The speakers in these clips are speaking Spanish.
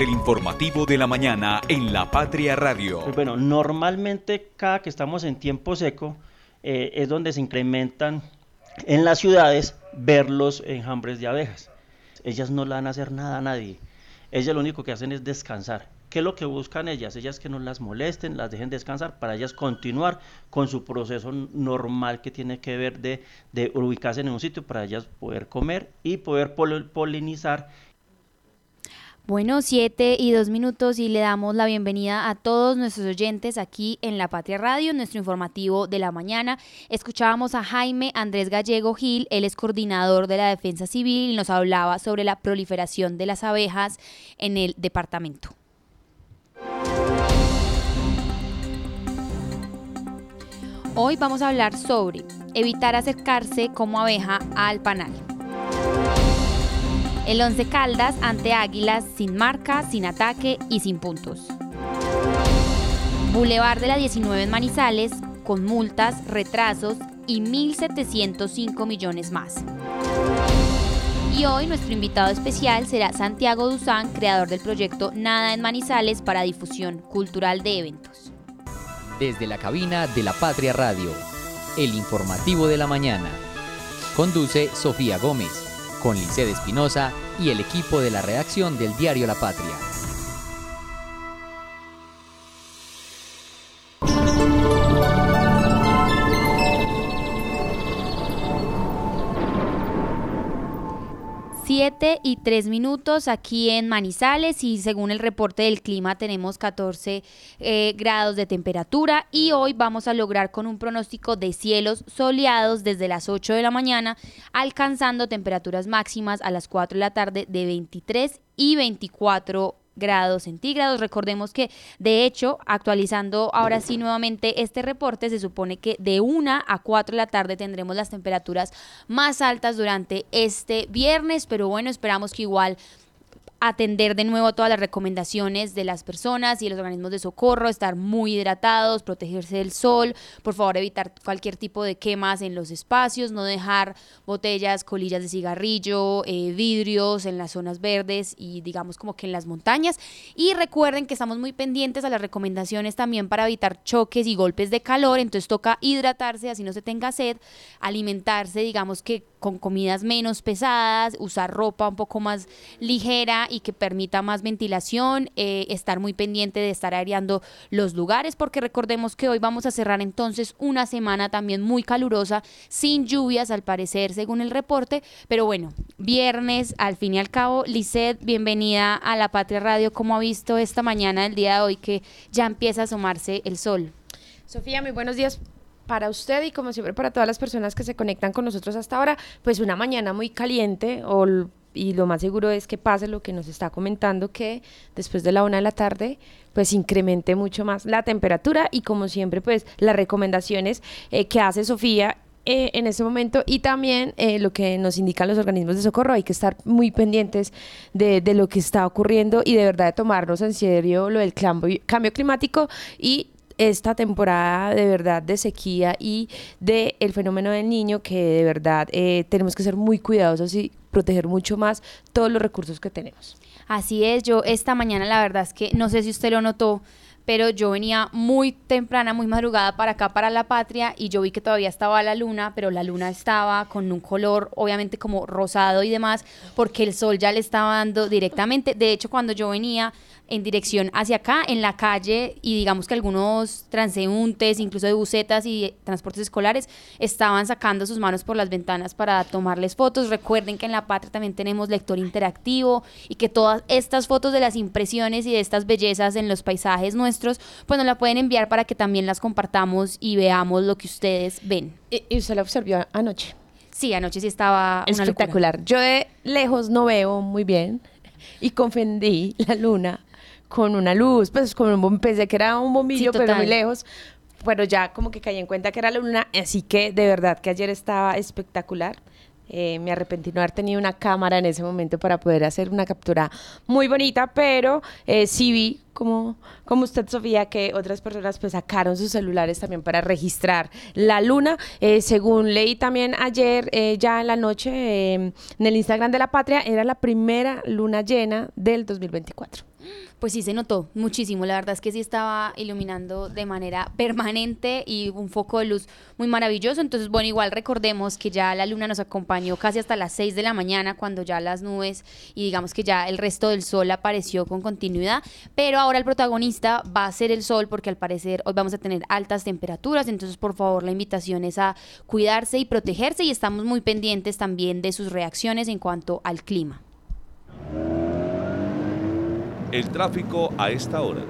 del informativo de la mañana en La Patria Radio. Pues bueno, normalmente cada que estamos en tiempo seco eh, es donde se incrementan en las ciudades ver los enjambres de abejas. Ellas no le van a hacer nada a nadie. Ellas lo único que hacen es descansar. ¿Qué es lo que buscan ellas? Ellas que no las molesten, las dejen descansar para ellas continuar con su proceso normal que tiene que ver de, de ubicarse en un sitio para ellas poder comer y poder polinizar bueno, siete y dos minutos y le damos la bienvenida a todos nuestros oyentes aquí en La Patria Radio, nuestro informativo de la mañana. Escuchábamos a Jaime Andrés Gallego Gil, él es coordinador de la Defensa Civil y nos hablaba sobre la proliferación de las abejas en el departamento. Hoy vamos a hablar sobre evitar acercarse como abeja al panal. El Once Caldas ante Águilas sin marca, sin ataque y sin puntos. Boulevard de la 19 en Manizales con multas, retrasos y 1.705 millones más. Y hoy nuestro invitado especial será Santiago Duzán, creador del proyecto Nada en Manizales para difusión cultural de eventos. Desde la cabina de la Patria Radio, el informativo de la mañana. Conduce Sofía Gómez con Licede Espinosa y el equipo de la redacción del diario La Patria. 7 y 3 minutos aquí en Manizales y según el reporte del clima tenemos 14 eh, grados de temperatura y hoy vamos a lograr con un pronóstico de cielos soleados desde las 8 de la mañana alcanzando temperaturas máximas a las 4 de la tarde de 23 y 24 grados centígrados. Recordemos que, de hecho, actualizando ahora sí nuevamente este reporte, se supone que de 1 a 4 de la tarde tendremos las temperaturas más altas durante este viernes, pero bueno, esperamos que igual atender de nuevo todas las recomendaciones de las personas y los organismos de socorro, estar muy hidratados, protegerse del sol, por favor evitar cualquier tipo de quemas en los espacios, no dejar botellas, colillas de cigarrillo, eh, vidrios en las zonas verdes y digamos como que en las montañas. Y recuerden que estamos muy pendientes a las recomendaciones también para evitar choques y golpes de calor, entonces toca hidratarse así no se tenga sed, alimentarse digamos que con comidas menos pesadas, usar ropa un poco más ligera y que permita más ventilación, eh, estar muy pendiente de estar aireando los lugares, porque recordemos que hoy vamos a cerrar entonces una semana también muy calurosa, sin lluvias al parecer, según el reporte, pero bueno, viernes, al fin y al cabo, Lisset, bienvenida a La Patria Radio, ¿cómo ha visto esta mañana, el día de hoy, que ya empieza a asomarse el sol? Sofía, muy buenos días para usted y como siempre para todas las personas que se conectan con nosotros hasta ahora, pues una mañana muy caliente o y lo más seguro es que pase lo que nos está comentando, que después de la una de la tarde, pues incremente mucho más la temperatura y como siempre, pues las recomendaciones eh, que hace Sofía eh, en ese momento y también eh, lo que nos indican los organismos de socorro, hay que estar muy pendientes de, de, lo que está ocurriendo y de verdad de tomarnos en serio lo del cambio, cambio climático y esta temporada de verdad de sequía y del el fenómeno del niño que de verdad eh, tenemos que ser muy cuidadosos y proteger mucho más todos los recursos que tenemos. Así es, yo esta mañana la verdad es que no sé si usted lo notó, pero yo venía muy temprana, muy madrugada para acá, para la patria, y yo vi que todavía estaba la luna, pero la luna estaba con un color obviamente como rosado y demás, porque el sol ya le estaba dando directamente. De hecho, cuando yo venía, en dirección hacia acá, en la calle, y digamos que algunos transeúntes, incluso de bucetas y transportes escolares, estaban sacando sus manos por las ventanas para tomarles fotos. Recuerden que en La Patria también tenemos lector interactivo y que todas estas fotos de las impresiones y de estas bellezas en los paisajes nuestros, pues nos la pueden enviar para que también las compartamos y veamos lo que ustedes ven. ¿Y usted la observó anoche? Sí, anoche sí estaba espectacular. Yo de lejos no veo muy bien y confundí la luna con una luz, pues con un pensé que era un bombillo, pero muy lejos. Pero ya como que caí en cuenta que era la luna, así que de verdad que ayer estaba espectacular. Eh, me arrepentí no haber tenido una cámara en ese momento para poder hacer una captura muy bonita, pero eh, sí vi como, como usted, Sofía, que otras personas pues sacaron sus celulares también para registrar la luna. Eh, según leí también ayer, eh, ya en la noche, eh, en el Instagram de la Patria, era la primera luna llena del 2024. Pues sí se notó muchísimo, la verdad es que sí estaba iluminando de manera permanente y un foco de luz muy maravilloso, entonces bueno, igual recordemos que ya la luna nos acompañó casi hasta las 6 de la mañana cuando ya las nubes y digamos que ya el resto del sol apareció con continuidad, pero ahora el protagonista va a ser el sol porque al parecer hoy vamos a tener altas temperaturas, entonces por favor la invitación es a cuidarse y protegerse y estamos muy pendientes también de sus reacciones en cuanto al clima. El tráfico a esta hora.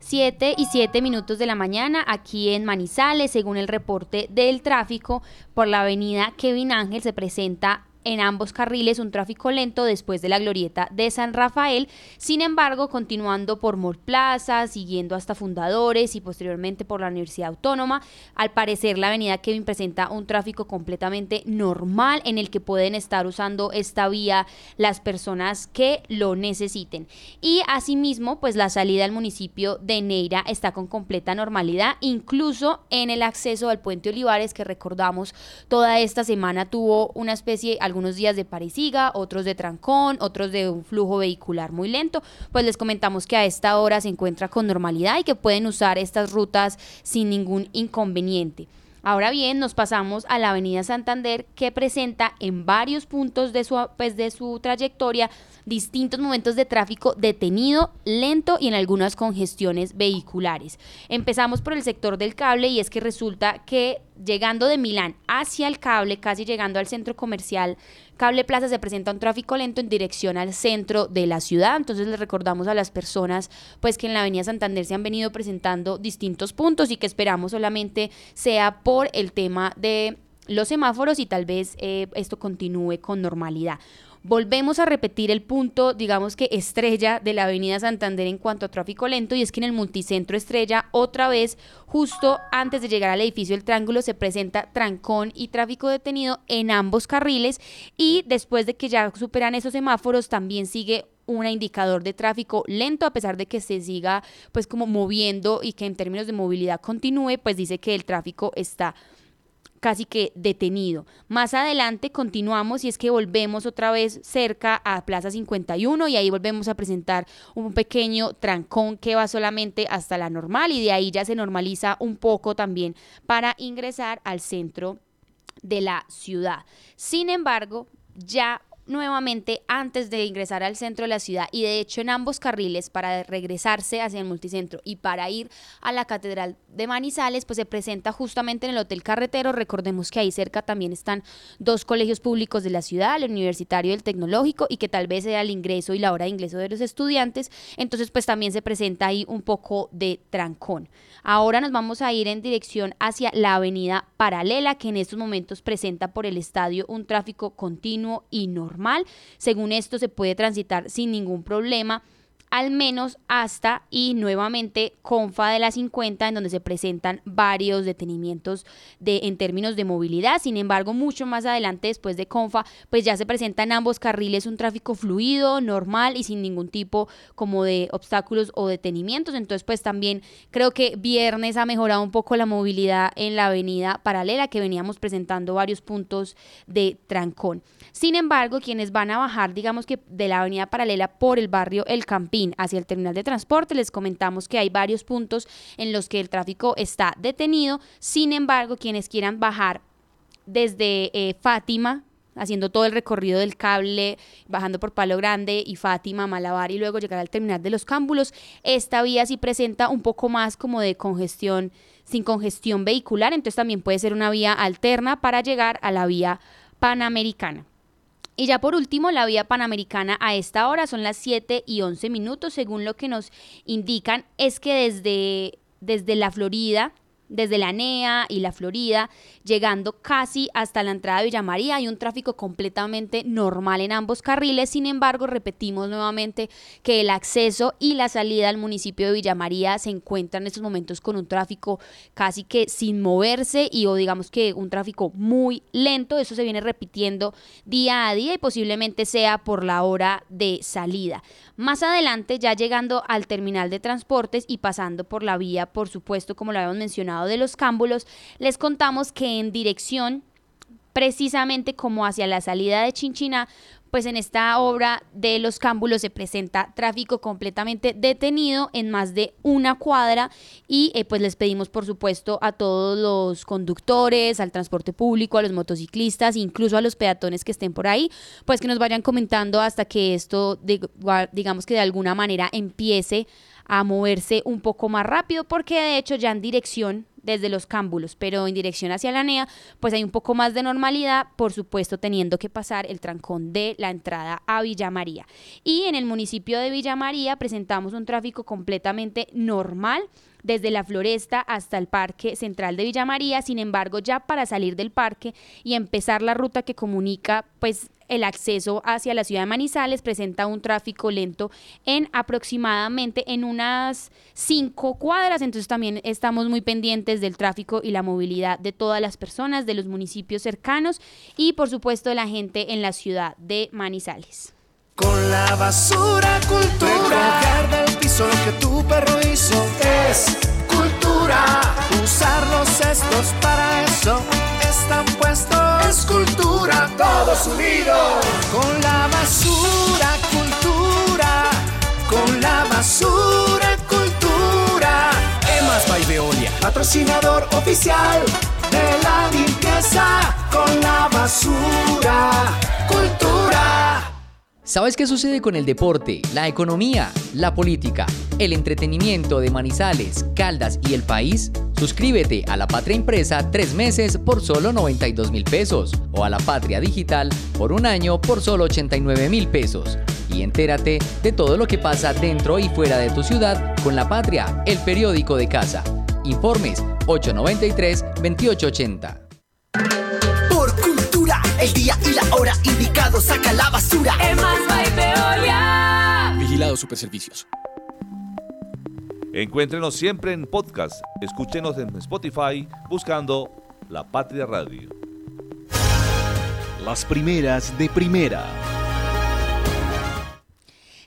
7 y 7 minutos de la mañana aquí en Manizales, según el reporte del tráfico, por la avenida Kevin Ángel se presenta en ambos carriles un tráfico lento después de la glorieta de San Rafael. Sin embargo, continuando por Mor Plaza, siguiendo hasta Fundadores y posteriormente por la Universidad Autónoma, al parecer la avenida Kevin presenta un tráfico completamente normal en el que pueden estar usando esta vía las personas que lo necesiten. Y asimismo, pues la salida al municipio de Neira está con completa normalidad, incluso en el acceso al puente Olivares que recordamos toda esta semana tuvo una especie algunos días de parisiga, otros de trancón, otros de un flujo vehicular muy lento, pues les comentamos que a esta hora se encuentra con normalidad y que pueden usar estas rutas sin ningún inconveniente. Ahora bien, nos pasamos a la Avenida Santander que presenta en varios puntos de su, pues, de su trayectoria distintos momentos de tráfico detenido, lento y en algunas congestiones vehiculares. Empezamos por el sector del cable y es que resulta que llegando de Milán hacia el cable, casi llegando al centro comercial Cable Plaza, se presenta un tráfico lento en dirección al centro de la ciudad. Entonces les recordamos a las personas pues que en la Avenida Santander se han venido presentando distintos puntos y que esperamos solamente sea por el tema de los semáforos y tal vez eh, esto continúe con normalidad. Volvemos a repetir el punto, digamos que estrella de la Avenida Santander en cuanto a tráfico lento y es que en el multicentro estrella otra vez, justo antes de llegar al edificio El Triángulo, se presenta trancón y tráfico detenido en ambos carriles y después de que ya superan esos semáforos también sigue un indicador de tráfico lento a pesar de que se siga pues como moviendo y que en términos de movilidad continúe, pues dice que el tráfico está casi que detenido. Más adelante continuamos y es que volvemos otra vez cerca a Plaza 51 y ahí volvemos a presentar un pequeño trancón que va solamente hasta la normal y de ahí ya se normaliza un poco también para ingresar al centro de la ciudad. Sin embargo, ya nuevamente antes de ingresar al centro de la ciudad y de hecho en ambos carriles para regresarse hacia el multicentro y para ir a la Catedral de Manizales, pues se presenta justamente en el Hotel Carretero. Recordemos que ahí cerca también están dos colegios públicos de la ciudad, el Universitario y el Tecnológico, y que tal vez sea el ingreso y la hora de ingreso de los estudiantes. Entonces, pues también se presenta ahí un poco de trancón. Ahora nos vamos a ir en dirección hacia la avenida paralela, que en estos momentos presenta por el estadio un tráfico continuo y normal. Según esto, se puede transitar sin ningún problema al menos hasta y nuevamente Confa de la 50 en donde se presentan varios detenimientos de en términos de movilidad. Sin embargo, mucho más adelante después de Confa, pues ya se presenta en ambos carriles un tráfico fluido, normal y sin ningún tipo como de obstáculos o detenimientos. Entonces, pues también creo que viernes ha mejorado un poco la movilidad en la avenida paralela que veníamos presentando varios puntos de trancón. Sin embargo, quienes van a bajar, digamos que de la avenida paralela por el barrio El Campín hacia el terminal de transporte. Les comentamos que hay varios puntos en los que el tráfico está detenido. Sin embargo, quienes quieran bajar desde eh, Fátima, haciendo todo el recorrido del cable, bajando por Palo Grande y Fátima, Malabar y luego llegar al terminal de los Cámbulos. Esta vía sí presenta un poco más como de congestión, sin congestión vehicular, entonces también puede ser una vía alterna para llegar a la vía panamericana. Y ya por último, la vía panamericana a esta hora son las 7 y 11 minutos, según lo que nos indican, es que desde, desde la Florida, desde la NEA y la Florida, llegando casi hasta la entrada de Villa María. Hay un tráfico completamente normal en ambos carriles, sin embargo, repetimos nuevamente que el acceso y la salida al municipio de Villa María se encuentran en estos momentos con un tráfico casi que sin moverse y o digamos que un tráfico muy lento. Eso se viene repitiendo día a día y posiblemente sea por la hora de salida. Más adelante, ya llegando al terminal de transportes y pasando por la vía, por supuesto, como lo habíamos mencionado, de los cámbulos, les contamos que en dirección precisamente como hacia la salida de Chinchina, pues en esta obra de los cámbulos se presenta tráfico completamente detenido en más de una cuadra y eh, pues les pedimos por supuesto a todos los conductores, al transporte público, a los motociclistas, incluso a los peatones que estén por ahí, pues que nos vayan comentando hasta que esto digamos que de alguna manera empiece a moverse un poco más rápido porque de hecho ya en dirección desde los cámbulos, pero en dirección hacia la NEA, pues hay un poco más de normalidad, por supuesto teniendo que pasar el trancón de la entrada a Villa María. Y en el municipio de Villa María presentamos un tráfico completamente normal desde la floresta hasta el Parque Central de Villa María. Sin embargo, ya para salir del parque y empezar la ruta que comunica pues el acceso hacia la ciudad de Manizales presenta un tráfico lento en aproximadamente en unas cinco cuadras, entonces también estamos muy pendientes del tráfico y la movilidad de todas las personas de los municipios cercanos y por supuesto de la gente en la ciudad de Manizales. Con la basura cultura. Del piso que tu perro hizo es cultura. Usar los cestos para eso están puestos. Unidos. Con la basura cultura. Con la basura cultura. Emas by Veolia, patrocinador oficial de la limpieza. Con la basura cultura. ¿Sabes qué sucede con el deporte, la economía, la política, el entretenimiento de Manizales, Caldas y el país? Suscríbete a La Patria Impresa tres meses por solo 92 mil pesos o a La Patria Digital por un año por solo 89 mil pesos. Y entérate de todo lo que pasa dentro y fuera de tu ciudad con La Patria, el periódico de casa. Informes 893-2880 el día y la hora indicado, saca la basura. Vigilado Superservicios. Encuéntrenos siempre en podcast. Escúchenos en Spotify buscando La Patria Radio. Las primeras de primera.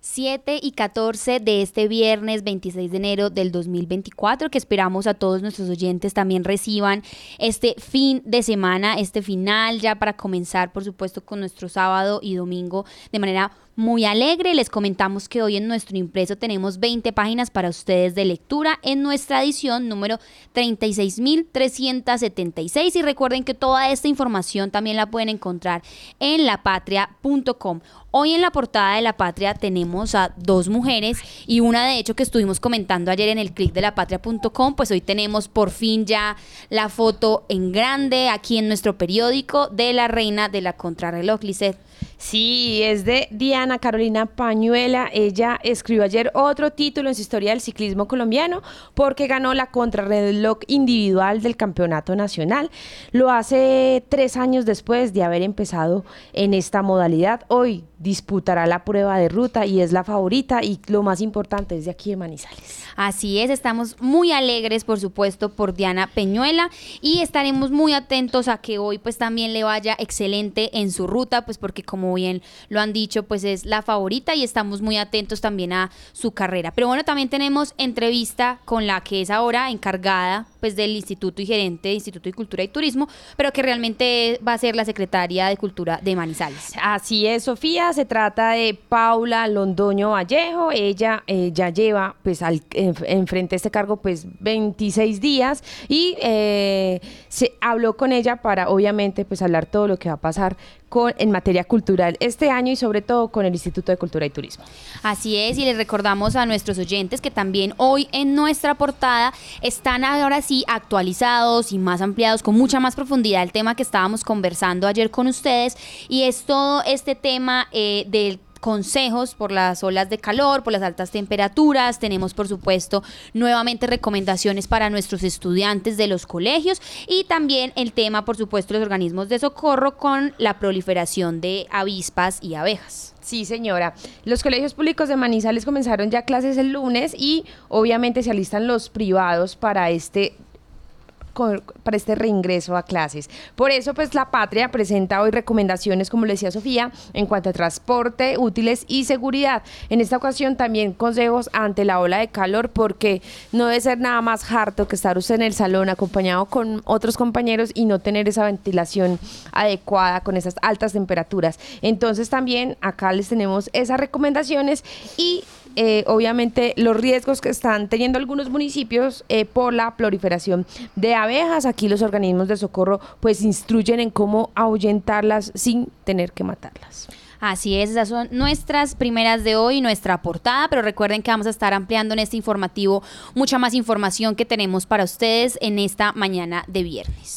7 y 14 de este viernes 26 de enero del 2024, que esperamos a todos nuestros oyentes también reciban este fin de semana, este final ya para comenzar, por supuesto, con nuestro sábado y domingo de manera muy alegre. Les comentamos que hoy en nuestro impreso tenemos 20 páginas para ustedes de lectura en nuestra edición número 36.376 y recuerden que toda esta información también la pueden encontrar en lapatria.com. Hoy en la portada de La Patria tenemos a dos mujeres y una de hecho que estuvimos comentando ayer en el clic de lapatria.com, pues hoy tenemos por fin ya la foto en grande aquí en nuestro periódico de la reina de la contrarreloj, Lisset. Sí, es de Diana Carolina Pañuela. Ella escribió ayer otro título en su historia del ciclismo colombiano porque ganó la contrarreloj individual del campeonato nacional. Lo hace tres años después de haber empezado en esta modalidad. Hoy disputará la prueba de ruta y es la favorita y lo más importante es de aquí de Manizales. Así es, estamos muy alegres por supuesto por Diana Peñuela y estaremos muy atentos a que hoy pues también le vaya excelente en su ruta, pues porque como bien lo han dicho pues es la favorita y estamos muy atentos también a su carrera. Pero bueno, también tenemos entrevista con la que es ahora encargada pues del Instituto y gerente de Instituto de Cultura y Turismo, pero que realmente va a ser la secretaria de Cultura de Manizales. Así es, Sofía, se trata de Paula Londoño Vallejo, ella eh, ya lleva pues al, enfrente este cargo pues 26 días y eh, se habló con ella para obviamente pues hablar todo lo que va a pasar en materia cultural este año y sobre todo con el Instituto de Cultura y Turismo. Así es, y les recordamos a nuestros oyentes que también hoy en nuestra portada están ahora sí actualizados y más ampliados con mucha más profundidad el tema que estábamos conversando ayer con ustedes y es todo este tema eh, del consejos por las olas de calor, por las altas temperaturas. Tenemos, por supuesto, nuevamente recomendaciones para nuestros estudiantes de los colegios y también el tema, por supuesto, los organismos de socorro con la proliferación de avispas y abejas. Sí, señora. Los colegios públicos de Manizales comenzaron ya clases el lunes y obviamente se alistan los privados para este para este reingreso a clases. Por eso, pues la Patria presenta hoy recomendaciones, como le decía Sofía, en cuanto a transporte, útiles y seguridad. En esta ocasión también consejos ante la ola de calor, porque no debe ser nada más harto que estar usted en el salón acompañado con otros compañeros y no tener esa ventilación adecuada con esas altas temperaturas. Entonces también acá les tenemos esas recomendaciones y eh, obviamente los riesgos que están teniendo algunos municipios eh, por la proliferación de abejas. Aquí los organismos de socorro pues instruyen en cómo ahuyentarlas sin tener que matarlas. Así es, esas son nuestras primeras de hoy, nuestra portada, pero recuerden que vamos a estar ampliando en este informativo mucha más información que tenemos para ustedes en esta mañana de viernes.